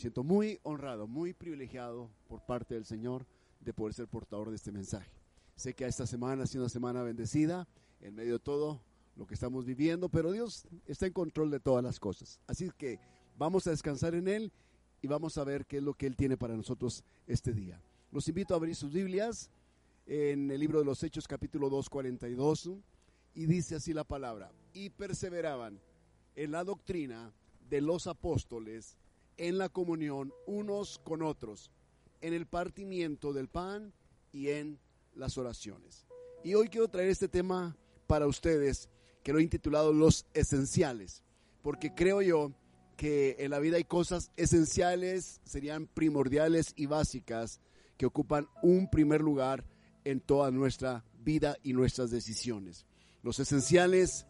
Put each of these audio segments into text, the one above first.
Siento muy honrado, muy privilegiado por parte del Señor de poder ser portador de este mensaje. Sé que esta semana ha sido una semana bendecida en medio de todo lo que estamos viviendo, pero Dios está en control de todas las cosas. Así que vamos a descansar en Él y vamos a ver qué es lo que Él tiene para nosotros este día. Los invito a abrir sus Biblias en el libro de los Hechos capítulo 2, 42 y dice así la palabra, y perseveraban en la doctrina de los apóstoles, en la comunión unos con otros, en el partimiento del pan y en las oraciones. Y hoy quiero traer este tema para ustedes que lo he intitulado Los Esenciales, porque creo yo que en la vida hay cosas esenciales, serían primordiales y básicas que ocupan un primer lugar en toda nuestra vida y nuestras decisiones. Los esenciales,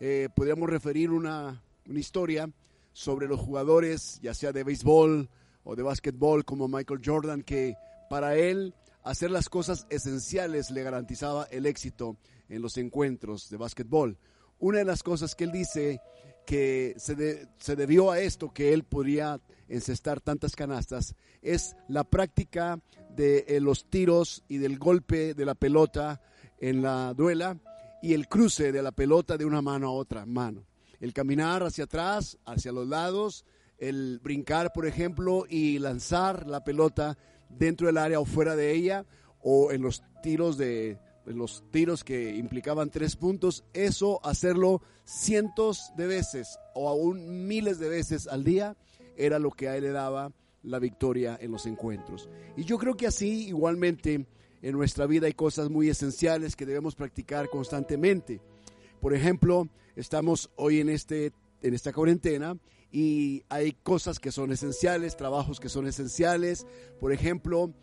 eh, podríamos referir una, una historia sobre los jugadores, ya sea de béisbol o de básquetbol como Michael Jordan, que para él hacer las cosas esenciales le garantizaba el éxito en los encuentros de básquetbol. Una de las cosas que él dice que se, se debió a esto, que él podría encestar tantas canastas, es la práctica de eh, los tiros y del golpe de la pelota en la duela y el cruce de la pelota de una mano a otra mano. El caminar hacia atrás, hacia los lados, el brincar, por ejemplo, y lanzar la pelota dentro del área o fuera de ella, o en los tiros de los tiros que implicaban tres puntos, eso hacerlo cientos de veces o aún miles de veces al día era lo que a él le daba la victoria en los encuentros. Y yo creo que así igualmente en nuestra vida hay cosas muy esenciales que debemos practicar constantemente. Por ejemplo, estamos hoy en este en esta cuarentena y hay cosas que son esenciales, trabajos que son esenciales. Por ejemplo,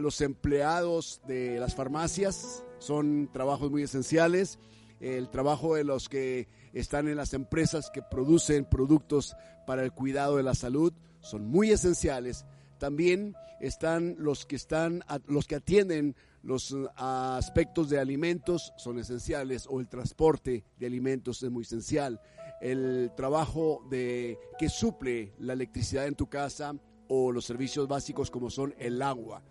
los empleados de las farmacias son trabajos muy esenciales. El trabajo de los que están en las empresas que producen productos para el cuidado de la salud son muy esenciales. También están los que están los que atienden los aspectos de alimentos son esenciales o el transporte de alimentos es muy esencial el trabajo de que suple la electricidad en tu casa o los servicios básicos como son el agua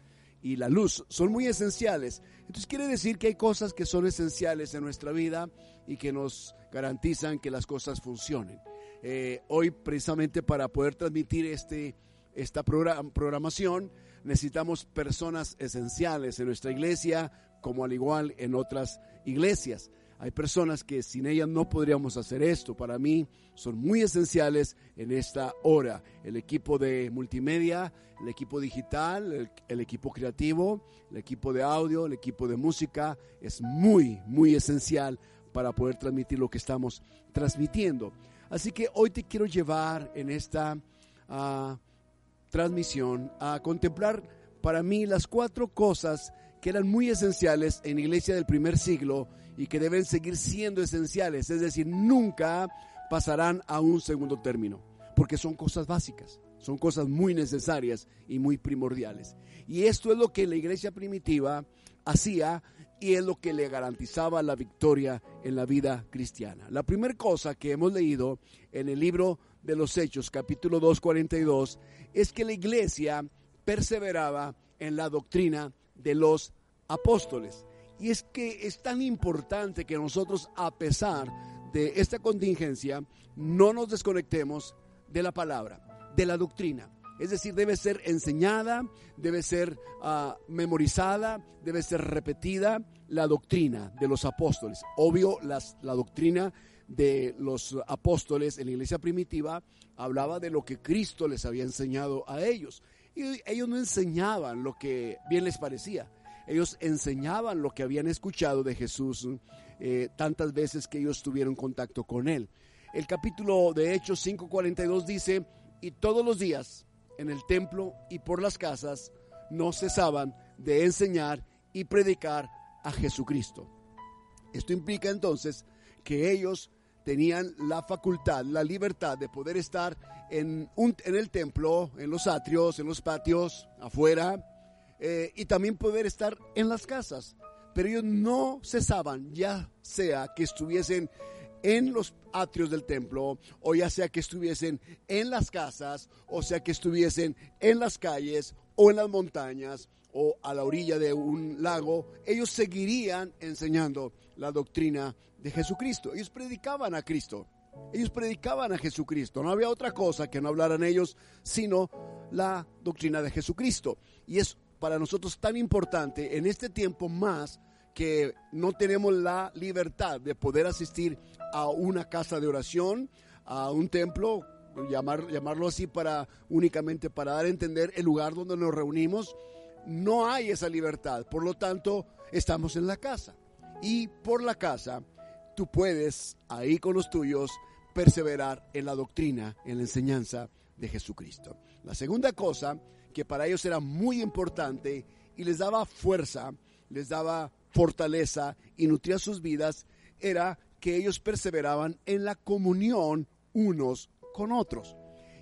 y la luz son muy esenciales. Entonces quiere decir que hay cosas que son esenciales en nuestra vida y que nos garantizan que las cosas funcionen. Eh, hoy precisamente para poder transmitir este, esta programación necesitamos personas esenciales en nuestra iglesia como al igual en otras iglesias. Hay personas que sin ellas no podríamos hacer esto. Para mí son muy esenciales en esta hora. El equipo de multimedia, el equipo digital, el, equipo creativo, el equipo de audio, el equipo de música es muy, muy esencial para poder transmitir lo que estamos transmitiendo. Así que hoy te quiero llevar en esta ah, transmisión a contemplar para mí las cuatro cosas que eran muy esenciales en iglesia del primer siglo y que deben seguir siendo esenciales, es decir, nunca pasarán a un segundo término, porque son cosas básicas, son cosas muy necesarias y muy primordiales. Y esto es lo que la iglesia primitiva hacía y es lo que le garantizaba la victoria en la vida cristiana. La primera cosa que hemos leído en el libro de los Hechos, capítulo 2, 42, es que la iglesia perseveraba en la doctrina de los apóstoles. Y es que es tan importante que nosotros, a pesar de esta contingencia, no nos desconectemos de la palabra, de la doctrina. Es decir, debe ser enseñada, debe ser ah, memorizada, debe ser repetida la doctrina de los apóstoles. Obvio, las, la doctrina de los apóstoles en la iglesia primitiva hablaba de lo que Cristo les había enseñado a ellos. Y ellos no enseñaban lo que bien les parecía ellos enseñaban lo que habían escuchado de Jesús eh, tantas veces que ellos tuvieron contacto con él. El capítulo de Hechos 5:42 dice, y todos los días en el templo y por las casas, no cesaban de enseñar y predicar a Jesucristo. Esto implica entonces que ellos tenían la facultad, la libertad de poder estar en, el templo, en los atrios, en los patios, afuera, eh, y también poder estar en las casas. Pero ellos no cesaban, ya sea que estuviesen en los atrios del templo, o ya sea que estuviesen en las casas, o sea que estuviesen en las calles o en las montañas o a la orilla de un lago, ellos seguirían enseñando la doctrina de Jesucristo. Ellos predicaban a Cristo. Ellos predicaban a Jesucristo. No había otra cosa que no hablaran ellos, sino la doctrina de Jesucristo. Y es para nosotros tan importante en este tiempo más que no tenemos la libertad de poder asistir a una casa de oración, a un templo, llamar, llamarlo así para únicamente para dar a entender el lugar donde nos reunimos. No hay esa libertad, por lo tanto, estamos en la casa. Y por la casa, tú puedes, ahí con los tuyos, perseverar en la doctrina, en la enseñanza de Jesucristo. La segunda cosa que para ellos era muy importante y les daba fuerza, les daba fortaleza y nutría sus vidas era que ellos perseveraban en la comunión unos con otros.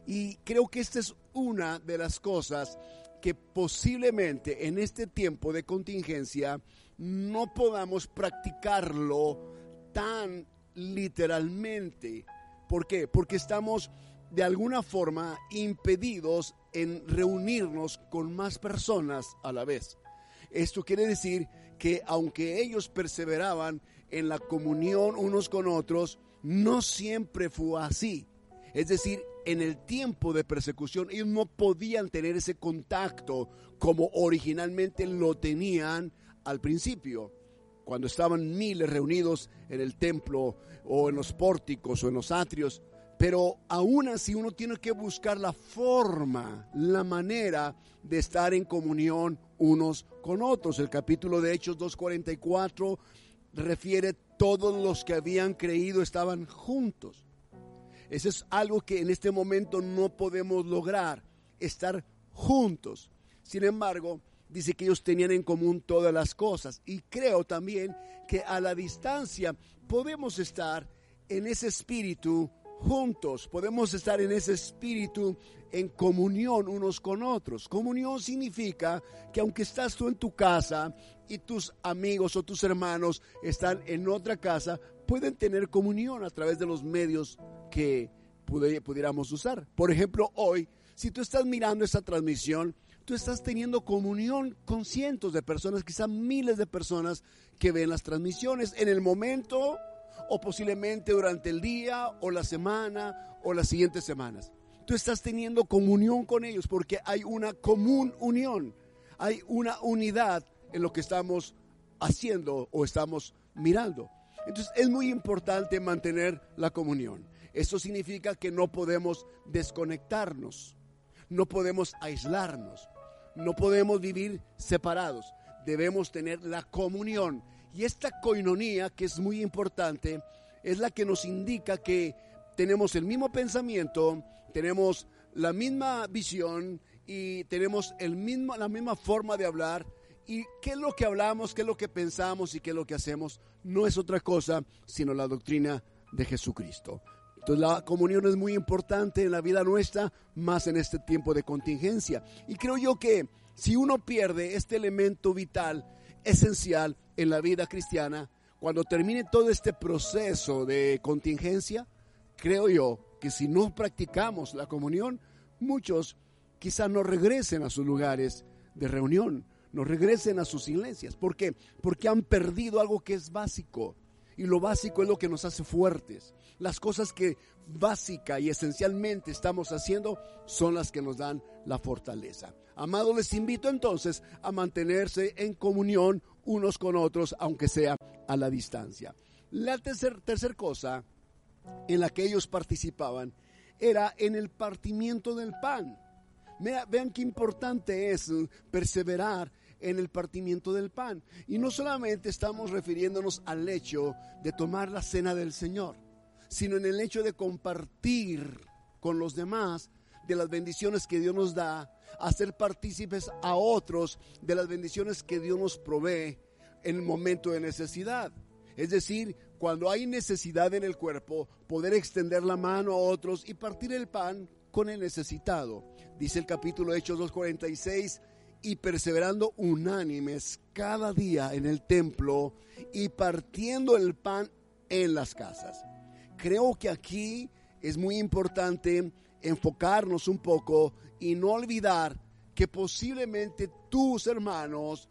Y creo que esta es una de las cosas que posiblemente en este tiempo de contingencia no podamos practicarlo tan literalmente. ¿Por qué? Porque estamos de alguna forma impedidos en reunirnos con más personas a la vez. Esto quiere decir que aunque ellos perseveraban en la comunión unos con otros, no siempre fue así. Es decir, en el tiempo de persecución ellos no podían tener ese contacto como originalmente lo tenían al principio, cuando estaban miles reunidos en el templo o en los pórticos o en los atrios. Pero aún así uno tiene que buscar la forma, la manera de estar en comunión unos con otros. El capítulo de Hechos 2.44 refiere todos los que habían creído estaban juntos. Eso es algo que en este momento no podemos lograr, estar juntos. Sin embargo, dice que ellos tenían en común todas las cosas. Y creo también que a la distancia podemos estar en ese espíritu juntos, podemos estar en ese espíritu en comunión unos con otros. Comunión significa que aunque estás tú en tu casa y tus amigos o tus hermanos están en otra casa, pueden tener comunión a través de los medios que pudiéramos usar. Por ejemplo, hoy, si tú estás mirando esta transmisión, tú estás teniendo comunión con cientos de personas, quizá miles de personas que ven las transmisiones en el momento o posiblemente durante el día o la semana o las siguientes semanas. Tú estás teniendo comunión con ellos porque hay una común unión, hay una unidad en lo que estamos haciendo o estamos mirando. Entonces es muy importante mantener la comunión. Eso significa que no podemos desconectarnos, no podemos aislarnos, no podemos vivir separados. Debemos tener la comunión y esta coinonía, que es muy importante, es la que nos indica que tenemos el mismo pensamiento, tenemos la misma visión y tenemos el mismo, la misma forma de hablar. ¿Y qué es lo que hablamos, qué es lo que pensamos y qué es lo que hacemos? No es otra cosa sino la doctrina de Jesucristo. Entonces la comunión es muy importante en la vida nuestra, más en este tiempo de contingencia. Y creo yo que si uno pierde este elemento vital, esencial en la vida cristiana. Cuando termine todo este proceso de contingencia, creo yo que si no practicamos la comunión, muchos quizás no regresen a sus lugares de reunión, no regresen a sus iglesias. ¿Por qué? Porque han perdido algo que es básico. Y lo básico es lo que nos hace fuertes. Las cosas que básica y esencialmente estamos haciendo son las que nos dan la fortaleza. Amado, les invito entonces a mantenerse en comunión unos con otros, aunque sea a la distancia. La tercera tercer cosa en la que ellos participaban era en el partimiento del pan. Vean qué importante es perseverar en el partimiento del pan. Y no solamente estamos refiriéndonos al hecho de tomar la cena del Señor, sino en el hecho de compartir con los demás de las bendiciones que Dios nos da, a ser partícipes a otros de las bendiciones que Dios nos provee en el momento de necesidad. Es decir, cuando hay necesidad en el cuerpo, poder extender la mano a otros y partir el pan con el necesitado. Dice el capítulo Hechos 2.46, y perseverando unánimes cada día en el templo y partiendo el pan en las casas. Creo que aquí es muy importante enfocarnos un poco y no olvidar que posiblemente tus hermanos,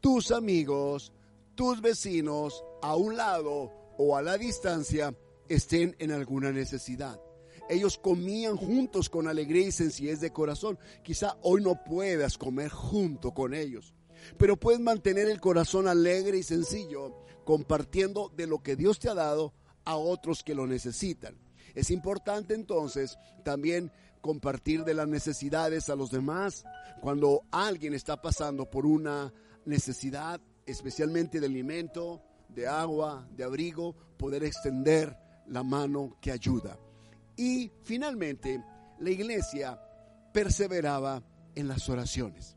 tus amigos, tus vecinos a un lado o a la distancia estén en alguna necesidad. Ellos comían juntos con alegría y sencillez de corazón. Quizá hoy no puedas comer junto con ellos, pero puedes mantener el corazón alegre y sencillo compartiendo de lo que Dios te ha dado a otros que lo necesitan. Es importante entonces también compartir de las necesidades a los demás. Cuando alguien está pasando por una necesidad, especialmente de alimento, de agua, de abrigo, poder extender la mano que ayuda. Y finalmente, la iglesia perseveraba en las oraciones.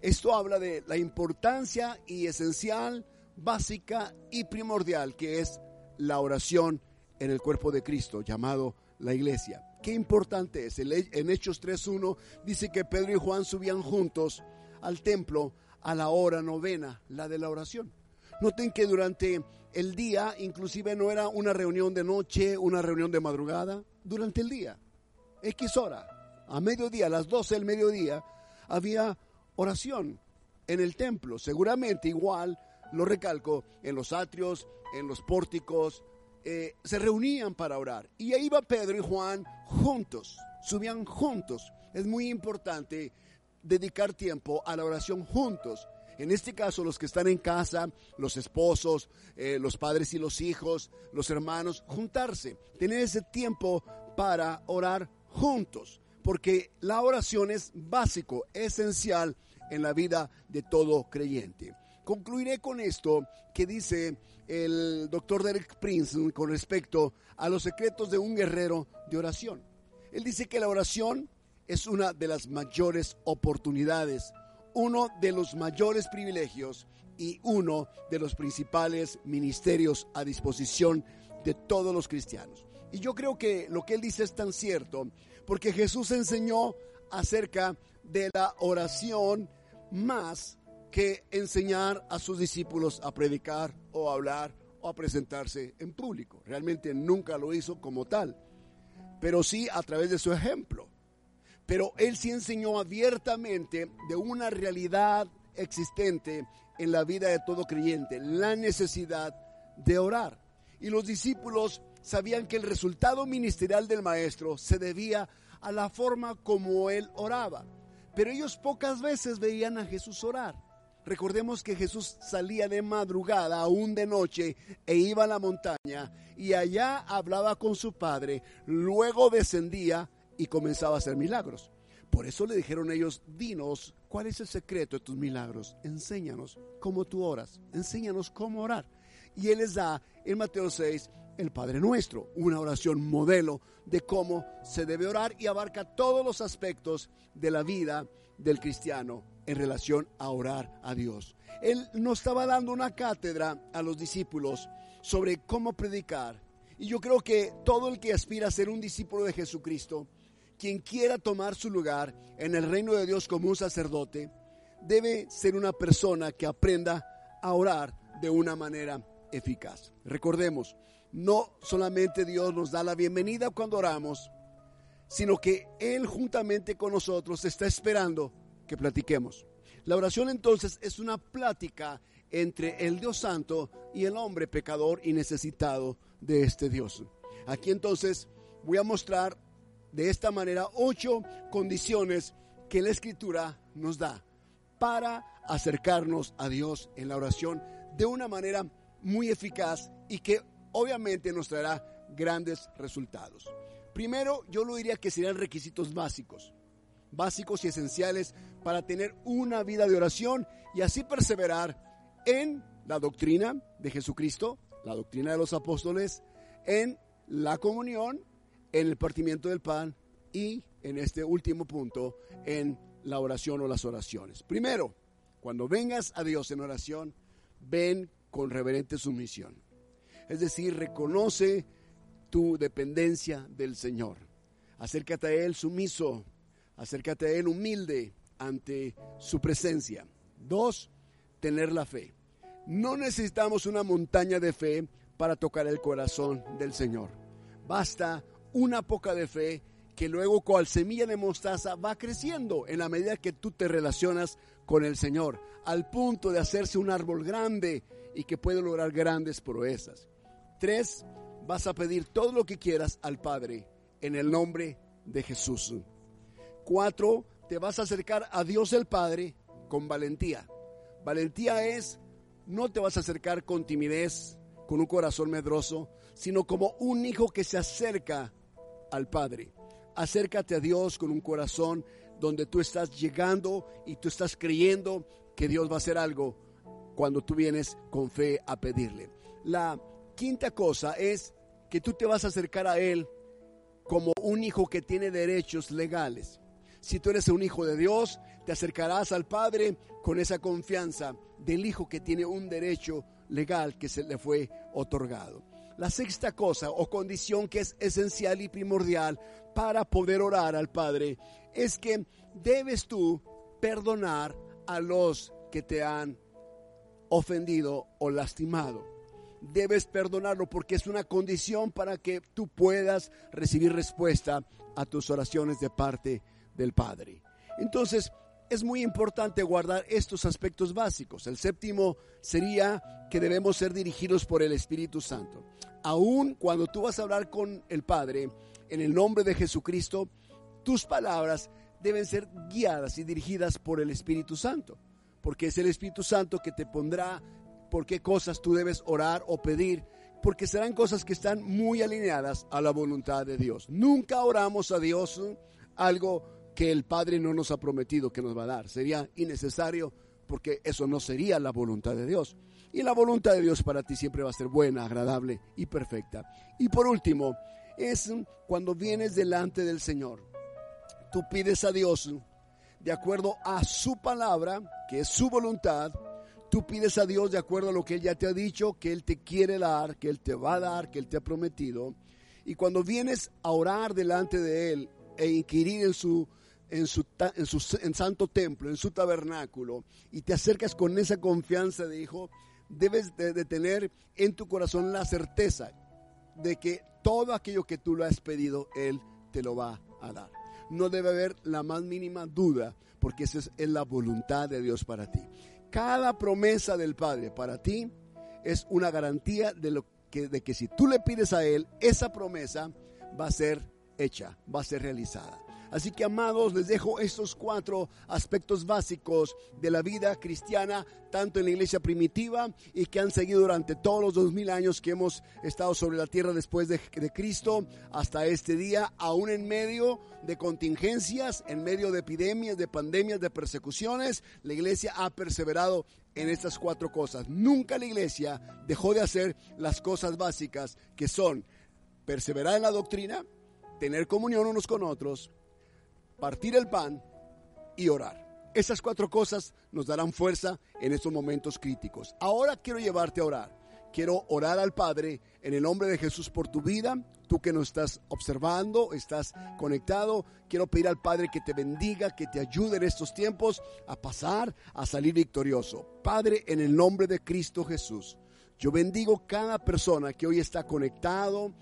Esto habla de la importancia y esencial, básica y primordial que es la oración en el cuerpo de Cristo, llamado la iglesia. Qué importante es. En Hechos 3.1 dice que Pedro y Juan subían juntos al templo a la hora novena, la de la oración. Noten que durante el día, inclusive no era una reunión de noche, una reunión de madrugada, durante el día, X hora, a mediodía, a las 12 del mediodía, había oración en el templo. Seguramente igual, lo recalco, en los atrios, en los pórticos, eh, se reunían para orar. Y ahí iba Pedro y Juan juntos, subían juntos. Es muy importante dedicar tiempo a la oración juntos. En este caso, los que están en casa, los esposos, eh, los padres y los hijos, los hermanos, juntarse, tener ese tiempo para orar juntos, porque la oración es básico, esencial en la vida de todo creyente. Concluiré con esto que dice el doctor Derek Prince con respecto a los secretos de un guerrero de oración. Él dice que la oración es una de las mayores oportunidades, uno de los mayores privilegios y uno de los principales ministerios a disposición de todos los cristianos. Y yo creo que lo que él dice es tan cierto, porque Jesús enseñó acerca de la oración más que enseñar a sus discípulos a predicar o a hablar o a presentarse en público. Realmente nunca lo hizo como tal, pero sí a través de su ejemplo. Pero él sí enseñó abiertamente de una realidad existente en la vida de todo creyente, la necesidad de orar. Y los discípulos sabían que el resultado ministerial del maestro se debía a la forma como él oraba. Pero ellos pocas veces veían a Jesús orar. Recordemos que Jesús salía de madrugada, aún de noche, e iba a la montaña y allá hablaba con su padre, luego descendía y comenzaba a hacer milagros. Por eso le dijeron ellos, dinos, ¿cuál es el secreto de tus milagros? Enséñanos cómo tú oras, enséñanos cómo orar. Y Él les da en Mateo 6 el Padre Nuestro, una oración modelo de cómo se debe orar y abarca todos los aspectos de la vida del cristiano en relación a orar a Dios. Él nos estaba dando una cátedra a los discípulos sobre cómo predicar. Y yo creo que todo el que aspira a ser un discípulo de Jesucristo, quien quiera tomar su lugar en el reino de Dios como un sacerdote, debe ser una persona que aprenda a orar de una manera eficaz. Recordemos, no solamente Dios nos da la bienvenida cuando oramos, sino que Él juntamente con nosotros está esperando que platiquemos. La oración entonces es una plática entre el Dios Santo y el hombre pecador y necesitado de este Dios. Aquí entonces voy a mostrar de esta manera ocho condiciones que la Escritura nos da para acercarnos a Dios en la oración de una manera muy eficaz y que obviamente nos traerá grandes resultados. Primero, yo lo diría que serían requisitos básicos, básicos y esenciales para tener una vida de oración y así perseverar en la doctrina de Jesucristo, la doctrina de los apóstoles, en la comunión, en el partimiento del pan y en este último punto en la oración o las oraciones. Primero, cuando vengas a Dios en oración, ven con reverente sumisión. Es decir, reconoce tu dependencia del Señor. Acércate a Él sumiso, acércate a Él humilde ante su presencia. Dos, tener la fe. No necesitamos una montaña de fe para tocar el corazón del Señor. Basta una poca de fe que luego cual semilla de mostaza va creciendo en la medida que tú te relacionas con el Señor, al punto de hacerse un árbol grande y que puede lograr grandes proezas. Tres, vas a pedir todo lo que quieras al Padre en el nombre de Jesús. Cuatro, te vas a acercar a Dios el Padre con valentía. Valentía es, no te vas a acercar con timidez, con un corazón medroso, sino como un hijo que se acerca al Padre. Acércate a Dios con un corazón donde tú estás llegando y tú estás creyendo que Dios va a hacer algo cuando tú vienes con fe a pedirle. La quinta cosa es que tú te vas a acercar a Él como un hijo que tiene derechos legales. Si tú eres un hijo de Dios, te acercarás al Padre con esa confianza del hijo que tiene un derecho legal que se le fue otorgado. La sexta cosa o condición que es esencial y primordial para poder orar al Padre es que debes tú perdonar a los que te han ofendido o lastimado. Debes perdonarlo porque es una condición para que tú puedas recibir respuesta a tus oraciones de parte del Padre. Entonces, es muy importante guardar estos aspectos básicos. El séptimo sería que debemos ser dirigidos por el Espíritu Santo. Aún cuando tú vas a hablar con el Padre en el nombre de Jesucristo, tus palabras deben ser guiadas y dirigidas por el Espíritu Santo, porque es el Espíritu Santo que te pondrá por qué cosas tú debes orar o pedir, porque serán cosas que están muy alineadas a la voluntad de Dios. Nunca oramos a Dios algo que el Padre no nos ha prometido que nos va a dar. Sería innecesario porque eso no sería la voluntad de Dios. Y la voluntad de Dios para ti siempre va a ser buena, agradable y perfecta. Y por último, es cuando vienes delante del Señor. Tú pides a Dios de acuerdo a su palabra, que es su voluntad. Tú pides a Dios de acuerdo a lo que Él ya te ha dicho, que Él te quiere dar, que Él te va a dar, que Él te ha prometido. Y cuando vienes a orar delante de Él e inquirir en su en su, en su santo templo, en su tabernáculo, y te acercas con esa confianza de hijo, debes de, tener en tu corazón la certeza de que todo aquello que tú le has pedido, Él te lo va a dar. No debe haber la más mínima duda, porque esa es, la voluntad de Dios para ti. Cada promesa del Padre para ti es una garantía de, lo que, de que si tú le pides a Él, esa promesa va a ser hecha, va a ser realizada. Así que amados, les dejo estos cuatro aspectos básicos de la vida cristiana, tanto en la iglesia primitiva y que han seguido durante todos los dos mil años que hemos estado sobre la tierra después de, Cristo hasta este día, aún en medio de contingencias, en medio de epidemias, de pandemias, de persecuciones, la iglesia ha perseverado en estas cuatro cosas. Nunca la iglesia dejó de hacer las cosas básicas que son perseverar en la doctrina, tener comunión unos con otros, partir el pan y orar. Esas cuatro cosas nos darán fuerza en estos momentos críticos. Ahora quiero llevarte a orar. Quiero orar al Padre en el nombre de Jesús por tu vida. Tú que nos estás observando, estás conectado. Quiero pedir al Padre que te bendiga, que te ayude en estos tiempos a pasar, a salir victorioso. Padre, en el nombre de Cristo Jesús, yo bendigo cada persona que hoy está conectado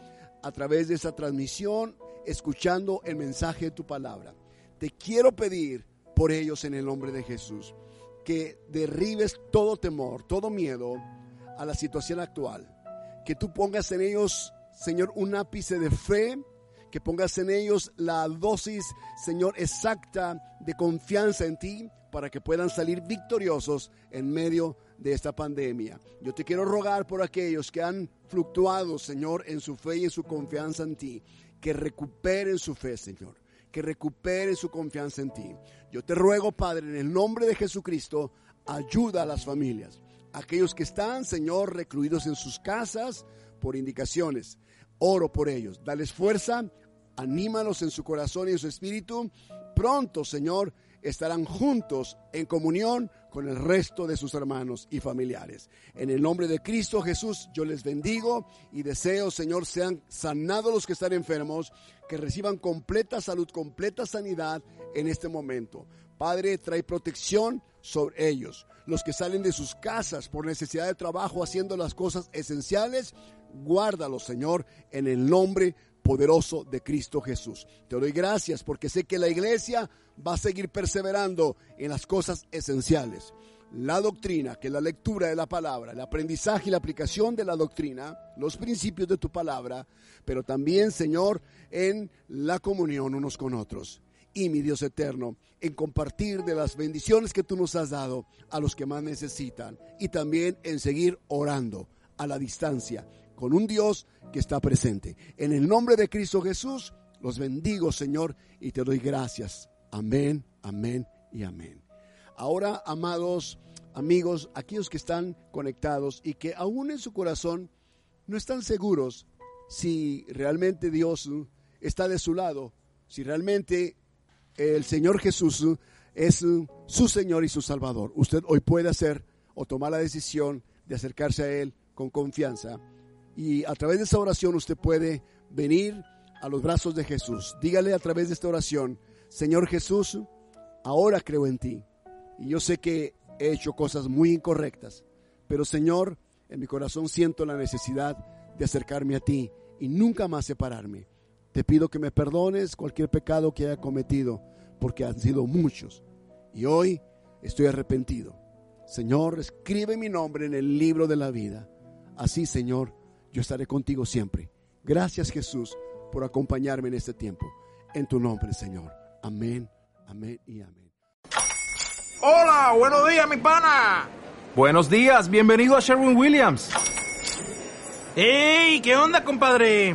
a través de esta transmisión, escuchando el mensaje de tu palabra te quiero pedir por ellos en el nombre de Jesús, que derribes todo temor, todo miedo a la situación actual, que tú pongas en ellos, Señor, un ápice de fe, que pongas en ellos la dosis, Señor, exacta de confianza en ti para que puedan salir victoriosos en medio de esta pandemia. Yo te quiero rogar por aquellos que han fluctuado, Señor, en su fe y en su confianza en ti, que recuperen su fe, Señor que recupere su confianza en ti. Yo te ruego, Padre, en el nombre de Jesucristo, ayuda a las familias. Aquellos que están, Señor, recluidos en sus casas por indicaciones. Oro por ellos. Dales fuerza, anímalos en su corazón y en su espíritu. Pronto, Señor, estarán juntos en comunión con el resto de sus hermanos y familiares. En el nombre de Cristo Jesús yo les bendigo y deseo, Señor, sean sanados los que están enfermos, que reciban completa salud, completa sanidad en este momento. Padre, trae protección sobre ellos. Los que salen de sus casas por necesidad de trabajo haciendo las cosas esenciales, guárdalos, Señor, en el nombre poderoso de Cristo Jesús. Te doy gracias porque sé que la iglesia va a seguir perseverando en las cosas esenciales. La doctrina, que es la lectura de la palabra, el aprendizaje y la aplicación de la doctrina, los principios de tu palabra, pero también, Señor, en la comunión unos con otros. Y mi Dios eterno, en compartir de las bendiciones que tú nos has dado a los que más necesitan. Y también en seguir orando a la distancia con un Dios que está presente. En el nombre de Cristo Jesús, los bendigo, Señor, y te doy gracias. Amén, amén y amén. Ahora, amados amigos, aquellos que están conectados y que aún en su corazón no están seguros si realmente Dios está de su lado, si realmente el Señor Jesús es su Señor y su Salvador. Usted hoy puede hacer o tomar la decisión de acercarse a Él con confianza y a través de esa oración usted puede venir a los brazos de Jesús. Dígale a través de esta oración, Señor Jesús, ahora creo en ti. Y yo sé que he hecho cosas muy incorrectas, pero Señor, en mi corazón siento la necesidad de acercarme a ti y nunca más separarme. Te pido que me perdones cualquier pecado que haya cometido, porque han sido muchos. Y hoy estoy arrepentido. Señor, escribe mi nombre en el libro de la vida. Así, Señor, yo estaré contigo siempre. Gracias Jesús por acompañarme en este tiempo. En tu nombre, Señor. Amén, amén y amén. Hola, buenos días, mi pana. Buenos días, bienvenido a Sherwin Williams. ¡Ey! ¿Qué onda, compadre?